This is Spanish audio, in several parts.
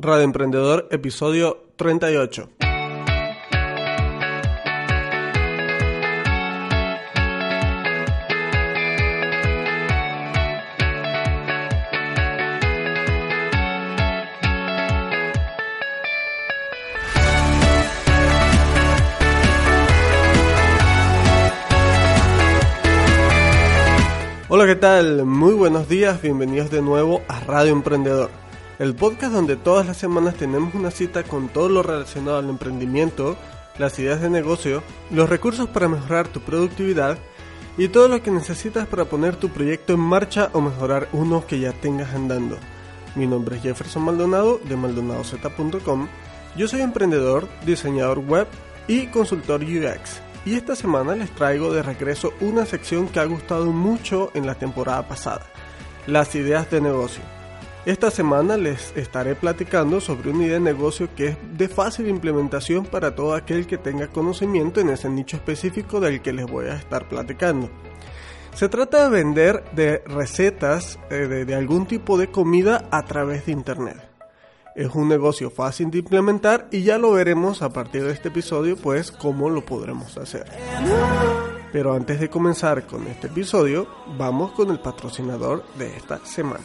Radio Emprendedor, episodio 38. Hola, ¿qué tal? Muy buenos días, bienvenidos de nuevo a Radio Emprendedor, el podcast donde todas las semanas tenemos una cita con todo lo relacionado al emprendimiento, las ideas de negocio, los recursos para mejorar tu productividad y todo lo que necesitas para poner tu proyecto en marcha o mejorar uno que ya tengas andando. Mi nombre es Jefferson Maldonado de maldonadozeta.com. Yo soy emprendedor, diseñador web y consultor UX y esta semana les traigo de regreso una sección que ha gustado mucho en la temporada pasada, las ideas de negocio. Esta semana les estaré platicando sobre una idea de negocio que es de fácil implementación para todo aquel que tenga conocimiento en ese nicho específico del que les voy a estar platicando. Se trata de vender de recetas eh, de, de algún tipo de comida a través de internet. Es un negocio fácil de implementar y ya lo veremos a partir de este episodio, pues cómo lo podremos hacer. Pero antes de comenzar con este episodio, vamos con el patrocinador de esta semana.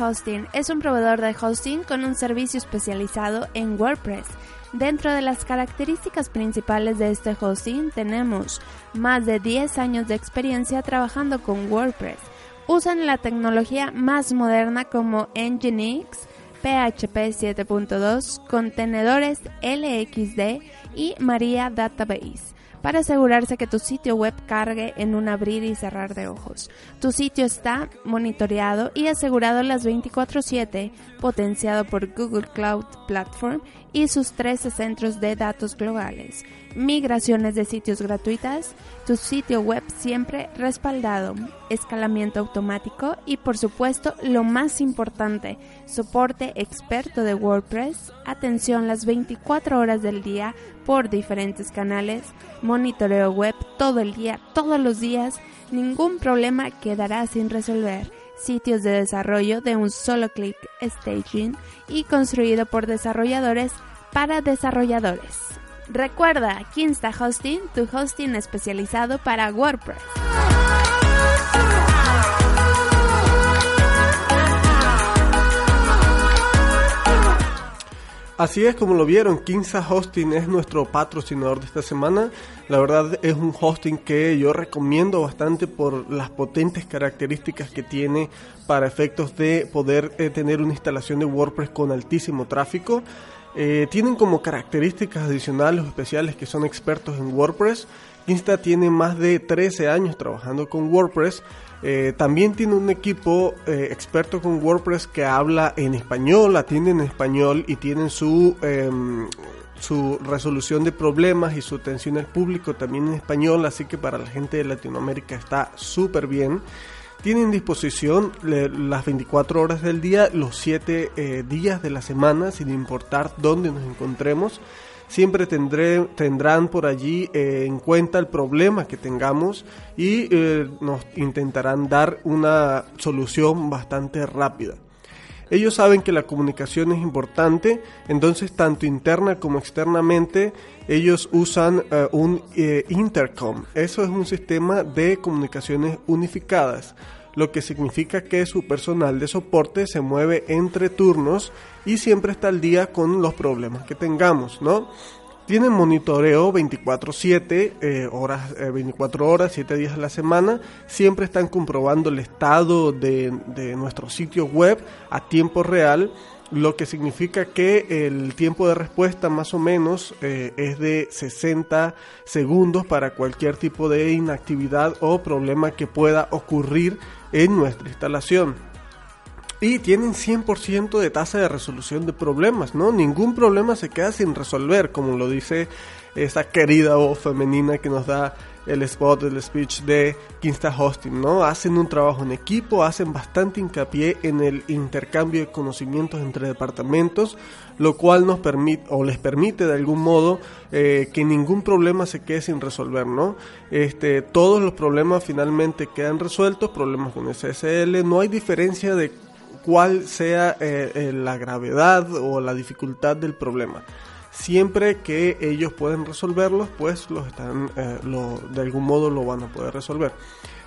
Hosting es un proveedor de hosting con un servicio especializado en WordPress. Dentro de las características principales de este hosting tenemos más de 10 años de experiencia trabajando con WordPress. Usan la tecnología más moderna como Nginx, PHP 7.2, contenedores LXD y Maria Database para asegurarse que tu sitio web cargue en un abrir y cerrar de ojos. Tu sitio está monitoreado y asegurado las 24/7, potenciado por Google Cloud Platform y sus 13 centros de datos globales. Migraciones de sitios gratuitas, tu sitio web siempre respaldado, escalamiento automático y por supuesto lo más importante, soporte experto de WordPress, atención las 24 horas del día por diferentes canales, monitoreo web todo el día, todos los días, ningún problema quedará sin resolver sitios de desarrollo de un solo clic staging y construido por desarrolladores para desarrolladores. Recuerda, Kinsta Hosting, tu hosting especializado para WordPress. Así es como lo vieron, Kinsa Hosting es nuestro patrocinador de esta semana. La verdad es un hosting que yo recomiendo bastante por las potentes características que tiene para efectos de poder eh, tener una instalación de WordPress con altísimo tráfico. Eh, tienen como características adicionales o especiales que son expertos en WordPress. Kinsta tiene más de 13 años trabajando con WordPress eh, también tiene un equipo eh, experto con WordPress que habla en español, atiende en español y tienen su, em, su resolución de problemas y su atención al público también en español, así que para la gente de Latinoamérica está súper bien. Tienen disposición las 24 horas del día, los 7 eh, días de la semana, sin importar dónde nos encontremos siempre tendré, tendrán por allí eh, en cuenta el problema que tengamos y eh, nos intentarán dar una solución bastante rápida. Ellos saben que la comunicación es importante, entonces tanto interna como externamente ellos usan eh, un intercom. Eso es un sistema de comunicaciones unificadas lo que significa que su personal de soporte se mueve entre turnos y siempre está al día con los problemas que tengamos, ¿no? Tienen monitoreo 24/7, eh, horas, 24 eh, horas, 7 días a la semana. Siempre están comprobando el estado de, de nuestro sitio web a tiempo real lo que significa que el tiempo de respuesta más o menos eh, es de 60 segundos para cualquier tipo de inactividad o problema que pueda ocurrir en nuestra instalación. Y tienen 100% de tasa de resolución de problemas, ¿no? Ningún problema se queda sin resolver, como lo dice esa querida voz femenina que nos da el spot, el speech de Kinsta Hosting, ¿no? Hacen un trabajo en equipo, hacen bastante hincapié en el intercambio de conocimientos entre departamentos, lo cual nos permite o les permite de algún modo eh, que ningún problema se quede sin resolver, ¿no? Este, todos los problemas finalmente quedan resueltos, problemas con SSL, no hay diferencia de cuál sea eh, eh, la gravedad o la dificultad del problema siempre que ellos pueden resolverlos, pues los están, eh, de algún modo lo van a poder resolver.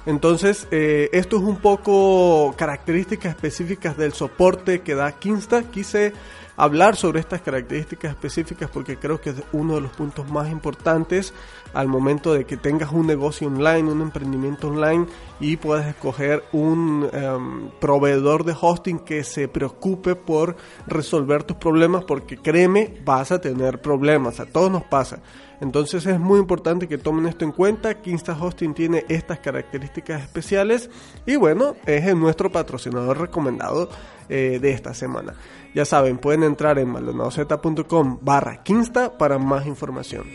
Entonces, esto es un poco características específicas del soporte que da Kinsta. Quise hablar sobre estas características específicas porque creo que es uno de los puntos más importantes al momento de que tengas un negocio online, un emprendimiento online y puedas escoger un em, proveedor de hosting que se preocupe por resolver tus problemas porque créeme, vas a tener problemas, a todos nos pasa. Entonces es muy importante que tomen esto en cuenta. Kinsta Hosting tiene estas características especiales y bueno, es nuestro patrocinador recomendado eh, de esta semana. Ya saben, pueden entrar en maldonadozeta.com barra Kinsta para más información.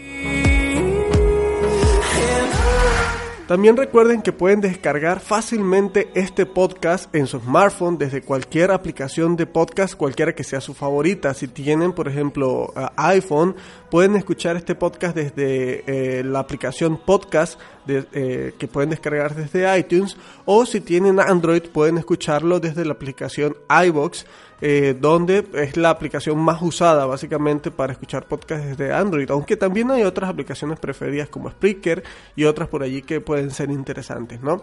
También recuerden que pueden descargar fácilmente este podcast en su smartphone desde cualquier aplicación de podcast, cualquiera que sea su favorita. Si tienen, por ejemplo, iPhone, pueden escuchar este podcast desde eh, la aplicación podcast eh, que pueden descargar desde iTunes o si tienen Android pueden escucharlo desde la aplicación iBox eh, donde es la aplicación más usada básicamente para escuchar podcasts desde Android, aunque también hay otras aplicaciones preferidas como Spreaker y otras por allí que pueden ser interesantes, ¿no?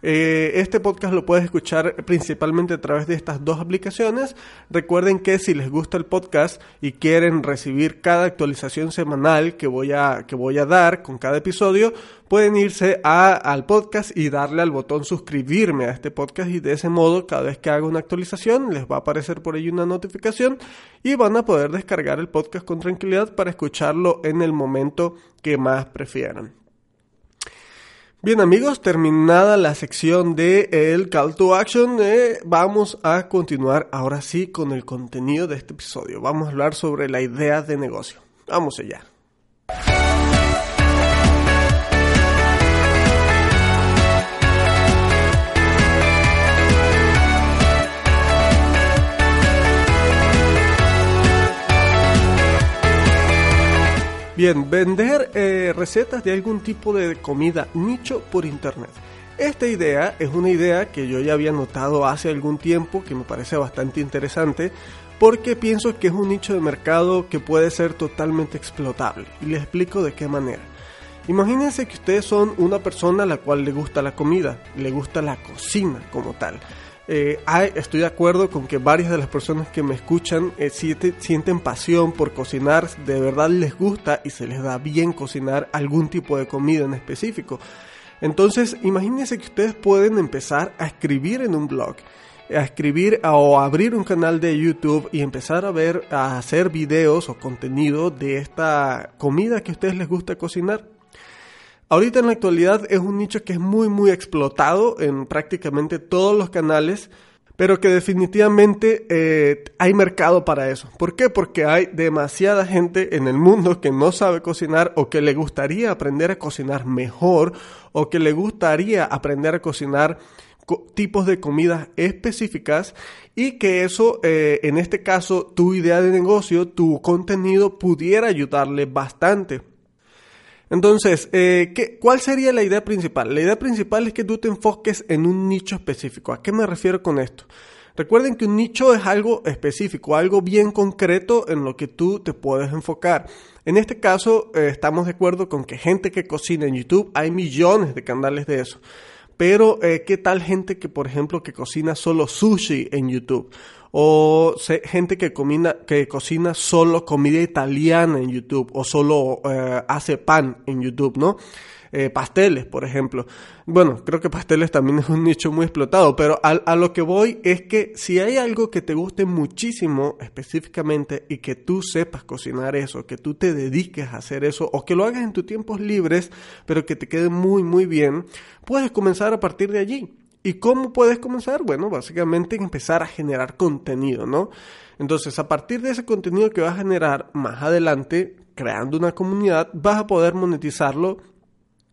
Eh, este podcast lo puedes escuchar principalmente a través de estas dos aplicaciones. Recuerden que si les gusta el podcast y quieren recibir cada actualización semanal que voy a, que voy a dar con cada episodio, pueden irse al podcast y darle al botón suscribirme a este podcast y de ese modo cada vez que haga una actualización les va a aparecer por ahí una notificación y van a poder descargar el podcast con tranquilidad para escucharlo en el momento que más prefieran. Bien amigos, terminada la sección de el Call to Action, eh, vamos a continuar ahora sí con el contenido de este episodio. Vamos a hablar sobre la idea de negocio. Vamos allá. Bien, vender eh, recetas de algún tipo de comida nicho por internet. Esta idea es una idea que yo ya había notado hace algún tiempo, que me parece bastante interesante, porque pienso que es un nicho de mercado que puede ser totalmente explotable. Y les explico de qué manera. Imagínense que ustedes son una persona a la cual le gusta la comida, le gusta la cocina como tal. Eh, estoy de acuerdo con que varias de las personas que me escuchan eh, sienten pasión por cocinar, de verdad les gusta y se les da bien cocinar algún tipo de comida en específico. Entonces, imagínense que ustedes pueden empezar a escribir en un blog, a escribir o abrir un canal de YouTube y empezar a ver, a hacer videos o contenido de esta comida que a ustedes les gusta cocinar. Ahorita en la actualidad es un nicho que es muy muy explotado en prácticamente todos los canales, pero que definitivamente eh, hay mercado para eso. ¿Por qué? Porque hay demasiada gente en el mundo que no sabe cocinar o que le gustaría aprender a cocinar mejor o que le gustaría aprender a cocinar tipos de comidas específicas y que eso, eh, en este caso, tu idea de negocio, tu contenido pudiera ayudarle bastante. Entonces, eh, ¿qué, ¿cuál sería la idea principal? La idea principal es que tú te enfoques en un nicho específico. ¿A qué me refiero con esto? Recuerden que un nicho es algo específico, algo bien concreto en lo que tú te puedes enfocar. En este caso, eh, estamos de acuerdo con que gente que cocina en YouTube, hay millones de canales de eso. Pero, eh, ¿qué tal gente que, por ejemplo, que cocina solo sushi en YouTube? O gente que, que cocina solo comida italiana en YouTube o solo eh, hace pan en YouTube, ¿no? Eh, pasteles, por ejemplo. Bueno, creo que pasteles también es un nicho muy explotado, pero a, a, lo que voy es que si hay algo que te guste muchísimo específicamente y que tú sepas cocinar eso, que tú te dediques a hacer eso o que lo hagas en tus tiempos libres, pero que te quede muy, muy bien, puedes comenzar a partir de allí. ¿Y cómo puedes comenzar? Bueno, básicamente empezar a generar contenido, ¿no? Entonces, a partir de ese contenido que vas a generar más adelante, creando una comunidad, vas a poder monetizarlo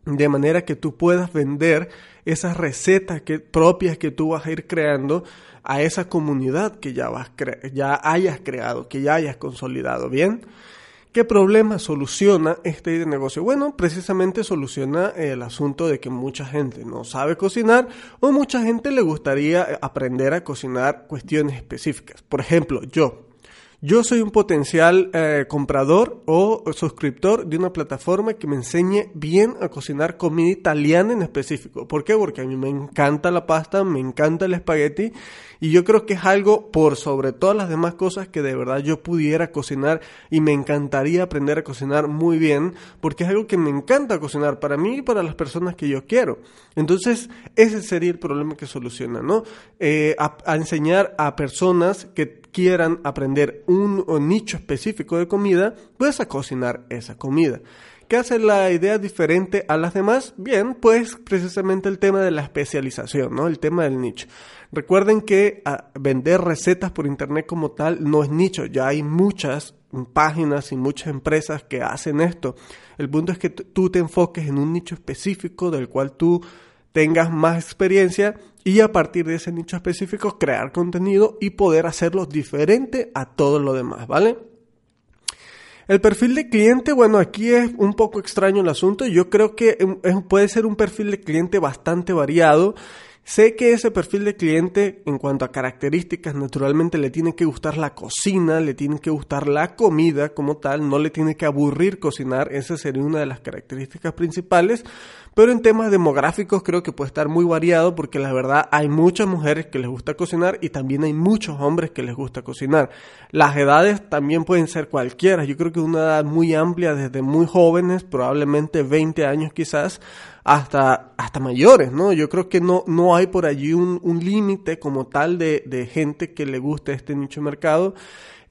de manera que tú puedas vender esas recetas que, propias que tú vas a ir creando a esa comunidad que ya, vas ya hayas creado, que ya hayas consolidado, ¿bien? ¿Qué problema soluciona este negocio? Bueno, precisamente soluciona el asunto de que mucha gente no sabe cocinar o mucha gente le gustaría aprender a cocinar cuestiones específicas. Por ejemplo, yo, yo soy un potencial eh, comprador o suscriptor de una plataforma que me enseñe bien a cocinar comida italiana en específico. ¿Por qué? Porque a mí me encanta la pasta, me encanta el espagueti y yo creo que es algo por sobre todas las demás cosas que de verdad yo pudiera cocinar y me encantaría aprender a cocinar muy bien porque es algo que me encanta cocinar para mí y para las personas que yo quiero. Entonces ese sería el problema que soluciona, ¿no? Eh, a enseñar a personas que quieran aprender un, nicho específico de comida, pues a cocinar esa comida. ¿Qué hace la idea diferente a las demás? Bien, pues precisamente el tema de la especialización, ¿no? El tema del nicho. Recuerden que ah, vender recetas por internet como tal no es nicho, ya hay muchas páginas y muchas empresas que hacen esto. El punto es que tú te enfoques en un nicho específico del cual tú tengas más experiencia y a partir de ese nicho específico crear contenido y poder hacerlo diferente a todo lo demás, ¿vale? El perfil de cliente, bueno, aquí es un poco extraño el asunto. Yo creo que puede ser un perfil de cliente bastante variado Sé que ese perfil de cliente, en cuanto a características, naturalmente le tiene que gustar la cocina, le tiene que gustar la comida como tal, no le tiene que aburrir cocinar, esa sería una de las características principales. Pero en temas demográficos creo que puede estar muy variado porque la verdad hay muchas mujeres que les gusta cocinar y también hay muchos hombres que les gusta cocinar. Las edades también pueden ser cualquiera, yo creo que una edad muy amplia desde muy jóvenes, probablemente 20 años quizás, hasta, hasta mayores, ¿no? Yo creo que no, no hay por allí un, un límite como tal de, de, gente que le guste este nicho mercado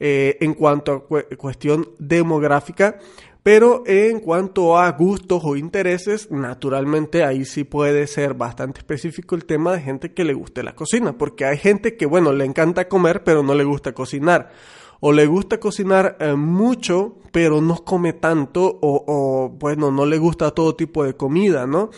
eh, en cuanto a cuestión demográfica. Pero en cuanto a gustos o intereses, naturalmente ahí sí puede ser bastante específico el tema de gente que le guste la cocina, porque hay gente que, bueno, le encanta comer, pero no le gusta cocinar o le gusta cocinar eh, mucho, pero no come tanto, o, bueno, no le gusta todo tipo de comida, ¿no?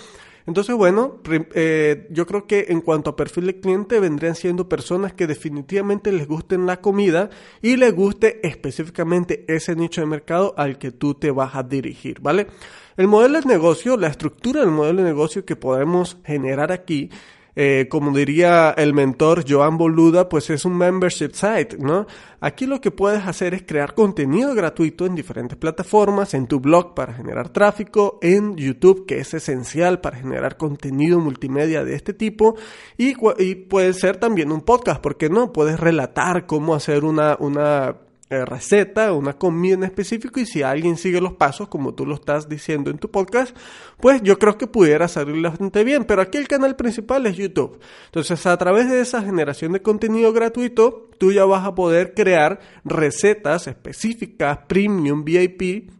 Entonces, bueno, eh, yo creo que en cuanto a perfil de cliente vendrían siendo personas que definitivamente les gusten la comida y les guste específicamente ese nicho de mercado al que tú te vas a dirigir, ¿vale? El modelo de negocio, la estructura del modelo de negocio que podemos generar aquí eh, como diría el mentor Joan Boluda, pues es un membership site, ¿no? Aquí lo que puedes hacer es crear contenido gratuito en diferentes plataformas, en tu blog para generar tráfico, en YouTube, que es esencial para generar contenido multimedia de este tipo, y, puede ser también un podcast, porque no? Puedes relatar cómo hacer una, una receta, una comida en específico y si alguien sigue los pasos como tú lo estás diciendo en tu podcast, pues yo creo que pudiera salirle bastante bien. Pero aquí el canal principal es YouTube. Entonces a través de esa generación de contenido gratuito, tú ya vas a poder crear recetas específicas, premium, VIP,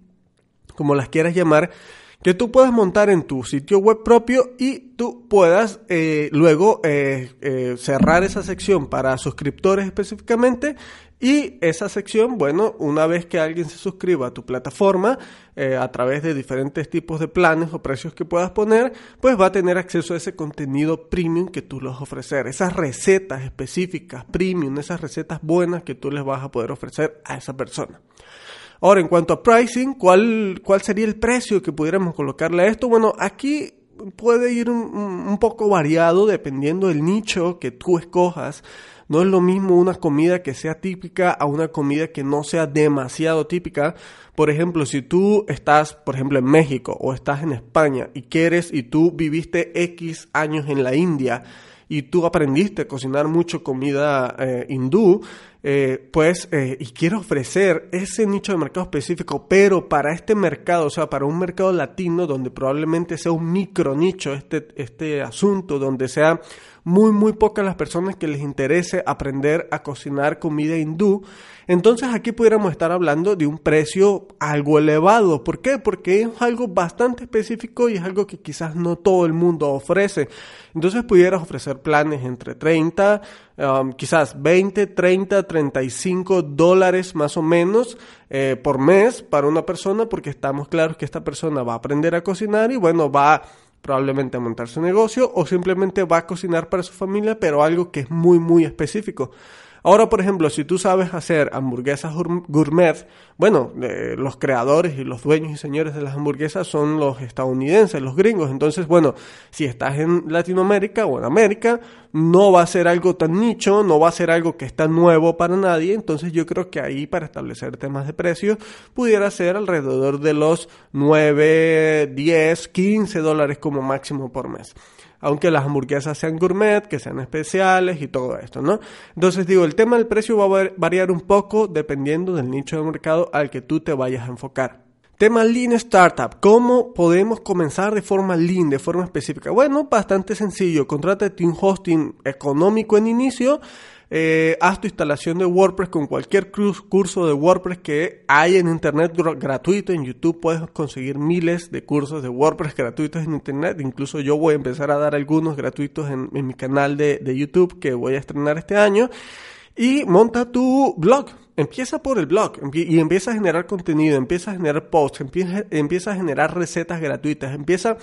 como las quieras llamar, que tú puedas montar en tu sitio web propio y tú puedas eh, luego eh, cerrar esa sección para suscriptores específicamente y esa sección, bueno, una vez que alguien se suscriba a tu plataforma eh, a través de diferentes tipos de planes o precios que puedas poner, pues va a tener acceso a ese contenido premium que tú les vas ofrecer, esas recetas específicas premium, esas recetas buenas que tú les vas a poder ofrecer a esa persona. Ahora, en cuanto a pricing, ¿cuál, cuál sería el precio que pudiéramos colocarle a esto? Bueno, aquí puede ir un, poco variado dependiendo del nicho que tú escojas no es lo mismo una comida que sea típica a una comida que no sea demasiado típica. Por ejemplo, si tú estás, por ejemplo, en México o estás en España y quieres y tú viviste X años en la India y tú aprendiste a cocinar mucho comida eh, hindú, eh, pues, eh, y quiero ofrecer ese nicho de mercado específico, pero para este mercado, o sea, para un mercado latino donde probablemente sea un micro nicho este, este asunto, donde sea muy, muy pocas las personas que les interese aprender a cocinar comida hindú, entonces aquí pudiéramos estar hablando de un precio algo elevado. ¿Por qué? Porque es algo bastante específico y es algo que quizás no todo el mundo ofrece. Entonces pudieras ofrecer planes entre 30, um, quizás 20, 30, 35 dólares más o menos eh, por mes para una persona porque estamos claros que esta persona va a aprender a cocinar y bueno, va probablemente a montar su negocio o simplemente va a cocinar para su familia, pero algo que es muy, muy específico. Ahora, por ejemplo, si tú sabes hacer hamburguesas gourmet, bueno, eh, los creadores y los dueños y señores de las hamburguesas son los estadounidenses, los gringos. Entonces, bueno, si estás en Latinoamérica o en América, no va a ser algo tan nicho, no va a ser algo que está nuevo para nadie. Entonces, yo creo que ahí para establecer temas de precios pudiera ser alrededor de los 9, 10, 15 dólares como máximo por mes aunque las hamburguesas sean gourmet, que sean especiales y todo esto, ¿no? Entonces digo, el tema del precio va a variar un poco dependiendo del nicho de mercado al que tú te vayas a enfocar. Tema Lean Startup. ¿Cómo podemos comenzar de forma lean, de forma específica? Bueno, bastante sencillo. Contrátate un hosting económico en inicio eh, haz tu instalación de WordPress con cualquier curso de WordPress que hay en Internet gratuito. En YouTube puedes conseguir miles de cursos de WordPress gratuitos en Internet. Incluso yo voy a empezar a dar algunos gratuitos en, mi canal de, YouTube que voy a estrenar este año. Y monta tu blog. Empieza por el blog y empieza a generar contenido, empieza a generar posts, empieza, empieza a generar recetas gratuitas, empieza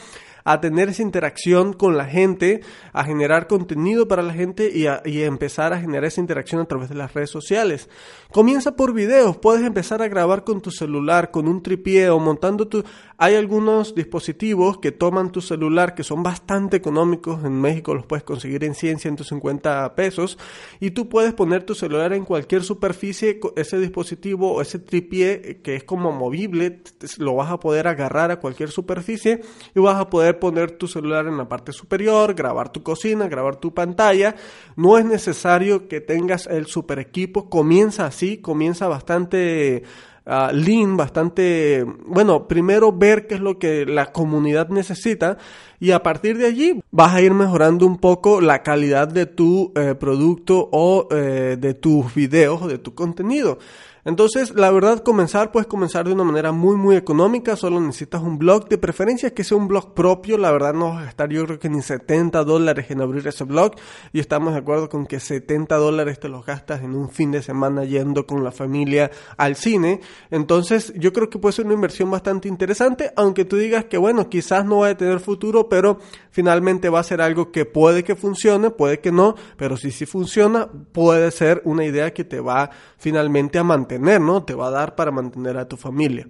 a tener esa interacción con la gente, a generar contenido para la gente y a, empezar a generar esa interacción a través de las redes sociales. Comienza por videos, puedes empezar a grabar con tu celular, con un tripié o montando tu... Hay algunos dispositivos que toman tu celular que son bastante económicos, en México los puedes conseguir en 100, 150 pesos y tú puedes poner tu celular en cualquier superficie, ese dispositivo o ese tripié que es como movible, lo vas a poder agarrar a cualquier superficie y vas a poder poner tu celular en la parte superior, grabar tu cocina, grabar tu pantalla. No es necesario que tengas el super equipo. Comienza así, comienza bastante uh, lean, bastante, bueno, primero ver qué es lo que la comunidad necesita y a partir de allí vas a ir mejorando un poco la calidad de tu eh, producto o eh, de tus videos o de tu contenido. Entonces, la verdad, comenzar, puedes comenzar de una manera muy, muy económica. Solo necesitas un blog, de preferencia que sea un blog propio. La verdad, no vas a gastar yo creo que ni 70 dólares en abrir ese blog. Y estamos de acuerdo con que 70 dólares te los gastas en un fin de semana yendo con la familia al cine. Entonces, yo creo que puede ser una inversión bastante interesante. Aunque tú digas que, bueno, quizás no va a tener futuro, pero finalmente va a ser algo que puede que funcione, puede que no. Pero si sí funciona, puede ser una idea que te va finalmente a mantener ¿no? Te va a dar para mantener a tu familia.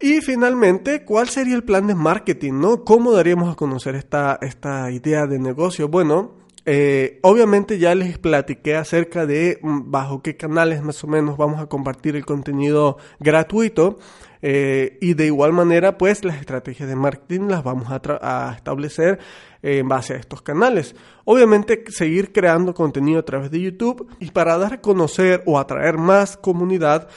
Y finalmente, ¿cuál sería el plan de marketing, no? ¿Cómo daríamos a conocer esta, esta idea de negocio? Bueno, eh, obviamente ya les platiqué acerca de mm, bajo qué canales más o menos vamos a compartir el contenido gratuito. Eh, y de igual manera, pues las estrategias de marketing las vamos a, a establecer en base a estos canales. Obviamente seguir creando contenido a través de YouTube y para dar a conocer o atraer más comunidad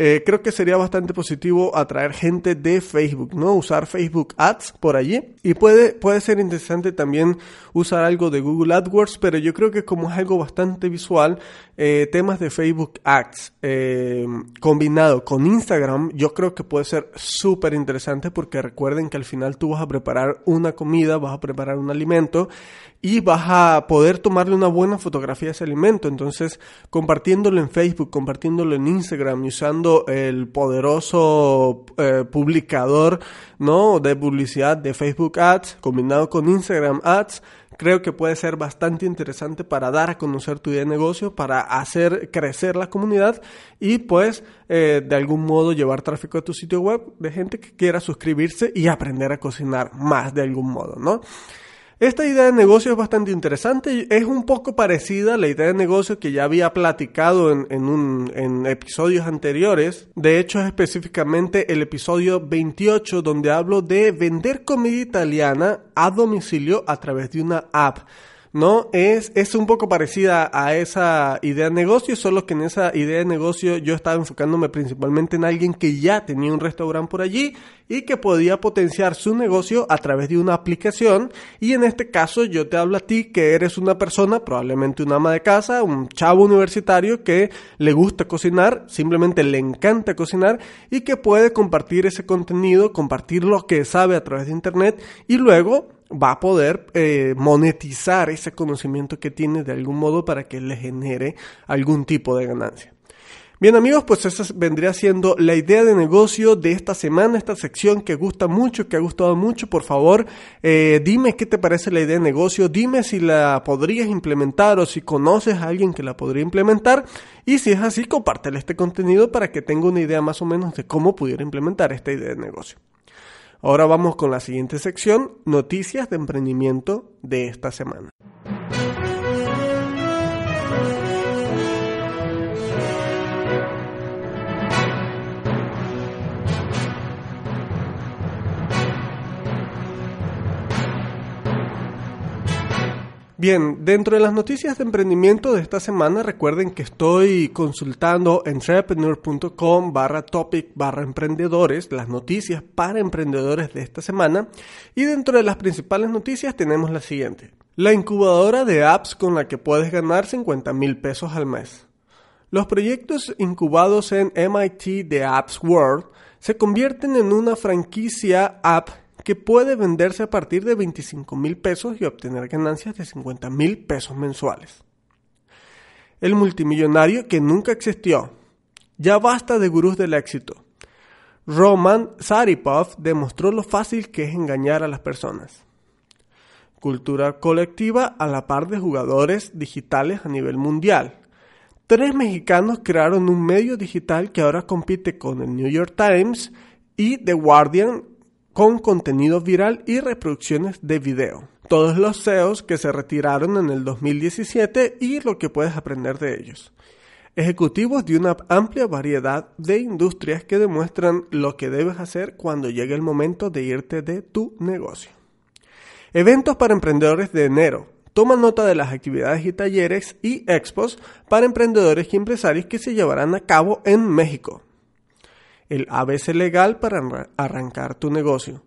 eh, creo que sería bastante positivo atraer gente de Facebook, ¿no? Usar Facebook Ads por allí. Y puede, puede ser interesante también usar algo de Google AdWords, pero yo creo que como es algo bastante visual, eh, temas de Facebook Ads eh, combinado con Instagram, yo creo que puede ser súper interesante porque recuerden que al final tú vas a preparar una comida, vas a preparar un alimento y vas a poder tomarle una buena fotografía a ese alimento. Entonces, compartiéndolo en Facebook, compartiéndolo en Instagram y usando el poderoso eh, publicador ¿no? de publicidad de Facebook Ads combinado con Instagram Ads, creo que puede ser bastante interesante para dar a conocer tu idea de negocio, para hacer crecer la comunidad y pues eh, de algún modo llevar tráfico a tu sitio web de gente que quiera suscribirse y aprender a cocinar más de algún modo, ¿no? Esta idea de negocio es bastante interesante. Es un poco parecida a la idea de negocio que ya había platicado en, en, episodios anteriores. De hecho, es específicamente el episodio 28 donde hablo de vender comida italiana a domicilio a través de una app. ¿No? Es, es un poco parecida a esa idea de negocio, solo que en esa idea de negocio yo estaba enfocándome principalmente en alguien que ya tenía un restaurante por allí y que podía potenciar su negocio a través de una aplicación. Y en este caso yo te hablo a ti que eres una persona, probablemente una ama de casa, un chavo universitario que le gusta cocinar, simplemente le encanta cocinar y que puede compartir ese contenido, compartir lo que sabe a través de Internet y luego va a poder eh, monetizar ese conocimiento que tiene de algún modo para que le genere algún tipo de ganancia. Bien amigos, pues esa vendría siendo la idea de negocio de esta semana, esta sección que gusta mucho, que ha gustado mucho. Por favor, eh, dime qué te parece la idea de negocio, dime si la podrías implementar o si conoces a alguien que la podría implementar. Y si es así, compártele este contenido para que tenga una idea más o menos de cómo pudiera implementar esta idea de negocio. Ahora vamos con la siguiente sección, noticias de emprendimiento de esta semana. Bien, dentro de las noticias de emprendimiento de esta semana, recuerden que estoy consultando entrepreneur.com barra topic barra emprendedores, las noticias para emprendedores de esta semana. Y dentro de las principales noticias tenemos la siguiente. La incubadora de apps con la que puedes ganar 50 mil pesos al mes. Los proyectos incubados en MIT de Apps World se convierten en una franquicia app que puede venderse a partir de 25 mil pesos y obtener ganancias de 50 mil pesos mensuales. El multimillonario que nunca existió. Ya basta de gurús del éxito. Roman Saripov demostró lo fácil que es engañar a las personas. Cultura colectiva a la par de jugadores digitales a nivel mundial. Tres mexicanos crearon un medio digital que ahora compite con el New York Times y The Guardian con contenido viral y reproducciones de video. Todos los CEOs que se retiraron en el 2017 y lo que puedes aprender de ellos. Ejecutivos de una amplia variedad de industrias que demuestran lo que debes hacer cuando llegue el momento de irte de tu negocio. Eventos para emprendedores de enero. Toma nota de las actividades y talleres y expos para emprendedores y empresarios que se llevarán a cabo en México el ABC legal para arrancar tu negocio.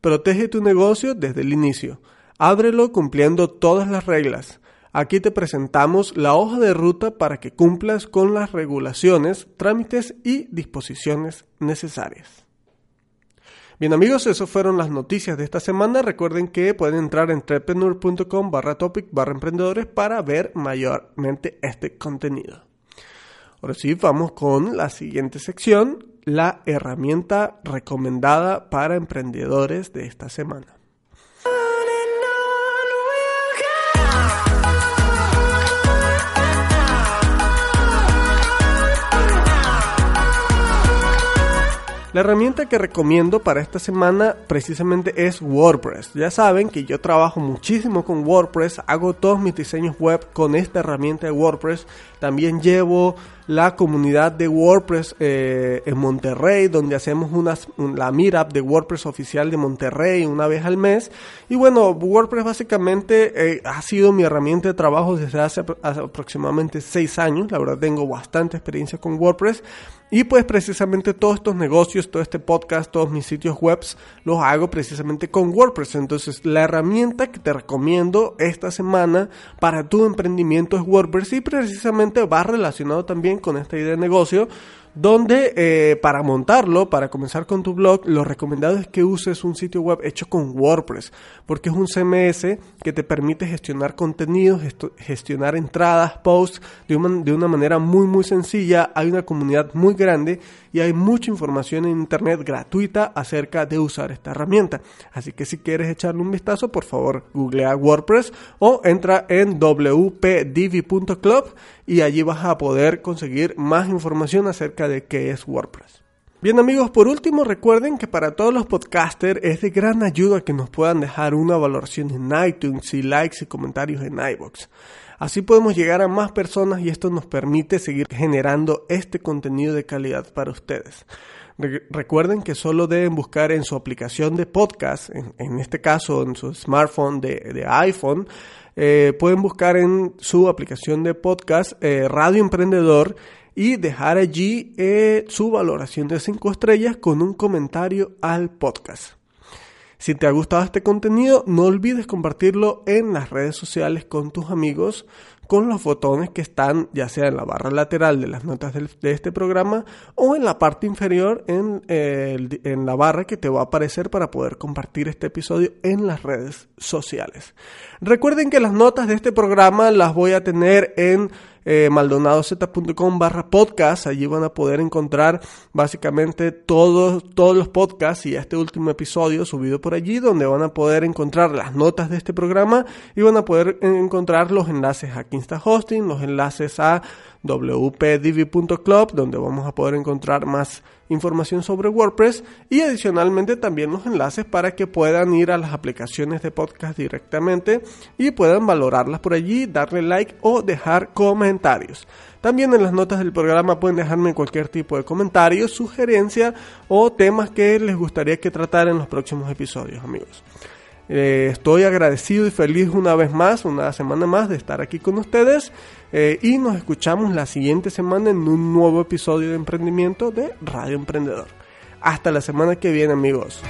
Protege tu negocio desde el inicio. Ábrelo cumpliendo todas las reglas. Aquí te presentamos la hoja de ruta para que cumplas con las regulaciones, trámites y disposiciones necesarias. Bien amigos, esas fueron las noticias de esta semana. Recuerden que pueden entrar en entrepreneur.com barra topic barra emprendedores para ver mayormente este contenido. Ahora sí, vamos con la siguiente sección, la herramienta recomendada para emprendedores de esta semana. La herramienta que recomiendo para esta semana precisamente es WordPress. Ya saben que yo trabajo muchísimo con WordPress, hago todos mis diseños web con esta herramienta de WordPress. También llevo la comunidad de WordPress eh, en Monterrey, donde hacemos una, la meetup de WordPress oficial de Monterrey una vez al mes. Y bueno, WordPress básicamente eh, ha sido mi herramienta de trabajo desde hace, hace aproximadamente seis años. La verdad tengo bastante experiencia con WordPress. Y pues precisamente todos estos negocios, todo este podcast, todos mis sitios web los hago precisamente con WordPress. Entonces la herramienta que te recomiendo esta semana para tu emprendimiento es WordPress y precisamente va relacionado también con esta idea de negocio donde eh, para montarlo, para comenzar con tu blog, lo recomendado es que uses un sitio web hecho con WordPress, porque es un CMS que te permite gestionar contenidos, gestionar entradas, posts de una, de una manera muy muy sencilla. Hay una comunidad muy grande y hay mucha información en internet gratuita acerca de usar esta herramienta. Así que si quieres echarle un vistazo, por favor, googlea WordPress o entra en wpdivi.club y allí vas a poder conseguir más información acerca de qué es WordPress. Bien amigos, por último recuerden que para todos los podcasters es de gran ayuda que nos puedan dejar una valoración en iTunes y likes y comentarios en iBox. Así podemos llegar a más personas y esto nos permite seguir generando este contenido de calidad para ustedes. recuerden que solo deben buscar en su aplicación de podcast, en, este caso en su smartphone de, de iPhone, eh, pueden buscar en su aplicación de podcast eh, Radio Emprendedor y dejar allí eh, su valoración de 5 estrellas con un comentario al podcast. Si te ha gustado este contenido, no olvides compartirlo en las redes sociales con tus amigos con los botones que están ya sea en la barra lateral de las notas de este programa o en la parte inferior en, la barra que te va a aparecer para poder compartir este episodio en las redes sociales. Recuerden que las notas de este programa las voy a tener en eh, maldonadozcom barra podcast. Allí van a poder encontrar básicamente todos, todos los podcasts y este último episodio subido por allí, donde van a poder encontrar las notas de este programa y van a poder encontrar los enlaces a Kinsta Hosting, los enlaces a wpdivi.club, donde vamos a poder encontrar más información sobre WordPress y adicionalmente también los enlaces para que puedan ir a las aplicaciones de podcast directamente y puedan valorarlas por allí, darle like o dejar comentarios. También en las notas del programa pueden dejarme cualquier tipo de comentario, sugerencia o temas que les gustaría que tratara en los próximos episodios, amigos. Eh, estoy agradecido y feliz una vez más, una semana más de estar aquí con ustedes eh, y nos escuchamos la siguiente semana en un nuevo episodio de emprendimiento de Radio Emprendedor. Hasta la semana que viene amigos.